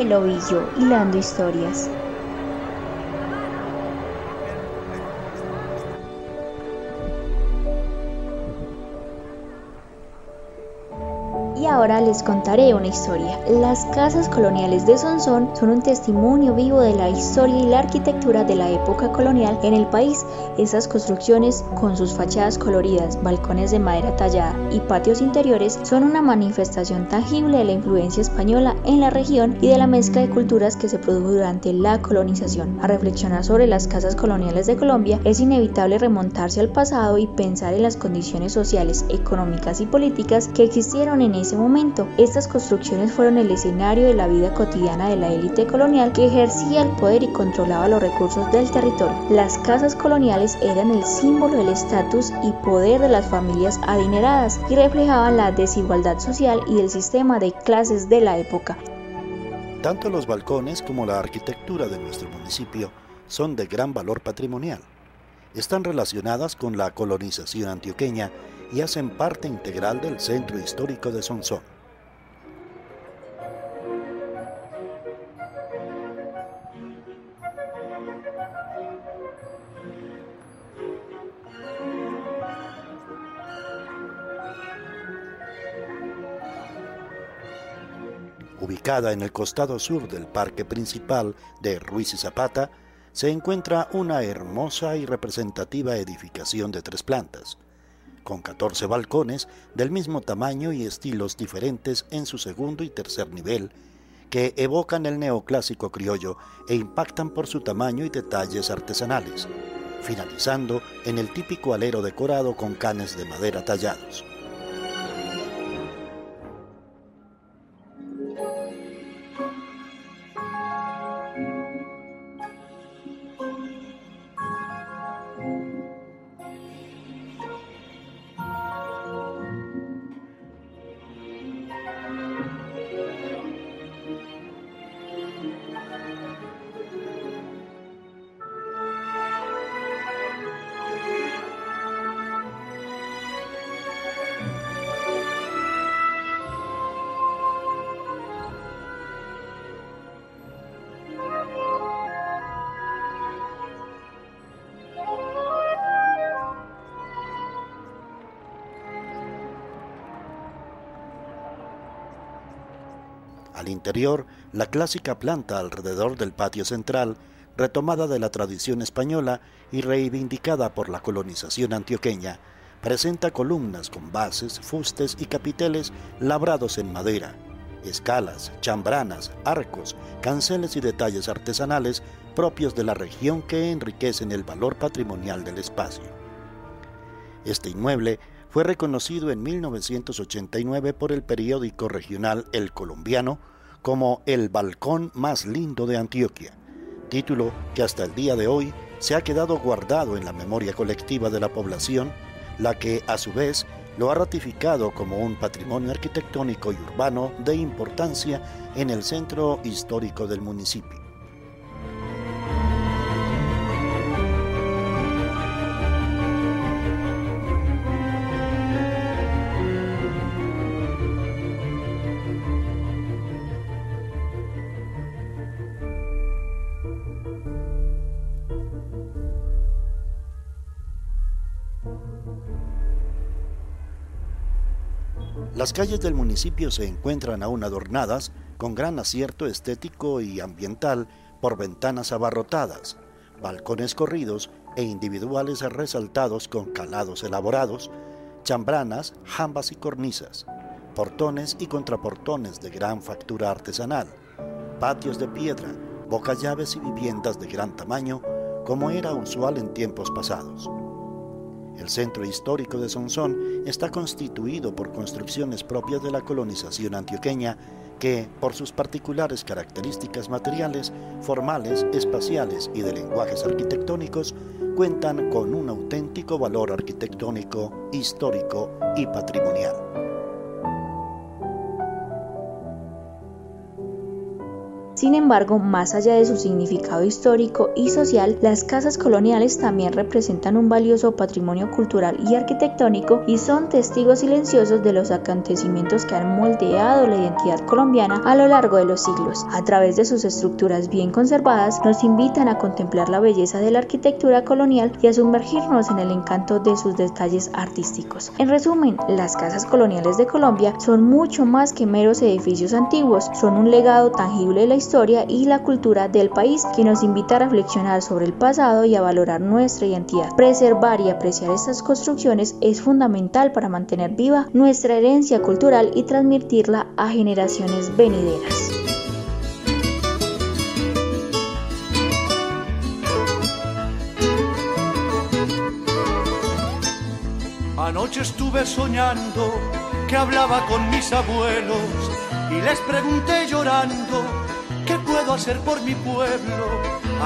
El Ovillo, hilando historias. Ahora les contaré una historia. Las casas coloniales de Sonsón son un testimonio vivo de la historia y la arquitectura de la época colonial en el país. Estas construcciones, con sus fachadas coloridas, balcones de madera tallada y patios interiores, son una manifestación tangible de la influencia española en la región y de la mezcla de culturas que se produjo durante la colonización. A reflexionar sobre las casas coloniales de Colombia, es inevitable remontarse al pasado y pensar en las condiciones sociales, económicas y políticas que existieron en ese momento. Estas construcciones fueron el escenario de la vida cotidiana de la élite colonial que ejercía el poder y controlaba los recursos del territorio. Las casas coloniales eran el símbolo del estatus y poder de las familias adineradas y reflejaban la desigualdad social y el sistema de clases de la época. Tanto los balcones como la arquitectura de nuestro municipio son de gran valor patrimonial. Están relacionadas con la colonización antioqueña y hacen parte integral del centro histórico de Sonsón. Ubicada en el costado sur del parque principal de Ruiz y Zapata, se encuentra una hermosa y representativa edificación de tres plantas, con 14 balcones del mismo tamaño y estilos diferentes en su segundo y tercer nivel, que evocan el neoclásico criollo e impactan por su tamaño y detalles artesanales, finalizando en el típico alero decorado con canes de madera tallados. Al interior, la clásica planta alrededor del patio central, retomada de la tradición española y reivindicada por la colonización antioqueña, presenta columnas con bases, fustes y capiteles labrados en madera, escalas, chambranas, arcos, canceles y detalles artesanales propios de la región que enriquecen el valor patrimonial del espacio. Este inmueble fue reconocido en 1989 por el periódico regional El Colombiano como el balcón más lindo de Antioquia, título que hasta el día de hoy se ha quedado guardado en la memoria colectiva de la población, la que a su vez lo ha ratificado como un patrimonio arquitectónico y urbano de importancia en el centro histórico del municipio. Las calles del municipio se encuentran aún adornadas con gran acierto estético y ambiental por ventanas abarrotadas, balcones corridos e individuales resaltados con calados elaborados, chambranas, jambas y cornisas, portones y contraportones de gran factura artesanal, patios de piedra, bocallaves y viviendas de gran tamaño, como era usual en tiempos pasados. El centro histórico de Sonsón está constituido por construcciones propias de la colonización antioqueña que, por sus particulares características materiales, formales, espaciales y de lenguajes arquitectónicos, cuentan con un auténtico valor arquitectónico, histórico y patrimonial. Sin embargo, más allá de su significado histórico y social, las casas coloniales también representan un valioso patrimonio cultural y arquitectónico y son testigos silenciosos de los acontecimientos que han moldeado la identidad colombiana a lo largo de los siglos. A través de sus estructuras bien conservadas, nos invitan a contemplar la belleza de la arquitectura colonial y a sumergirnos en el encanto de sus detalles artísticos. En resumen, las casas coloniales de Colombia son mucho más que meros edificios antiguos, son un legado tangible de la historia y la cultura del país que nos invita a reflexionar sobre el pasado y a valorar nuestra identidad. Preservar y apreciar estas construcciones es fundamental para mantener viva nuestra herencia cultural y transmitirla a generaciones venideras. Anoche estuve soñando que hablaba con mis abuelos y les pregunté llorando, ¿qué hacer por mi pueblo?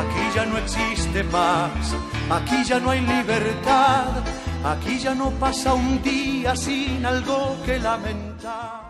Aquí ya no existe paz, aquí ya no hay libertad, aquí ya no pasa un día sin algo que lamentar.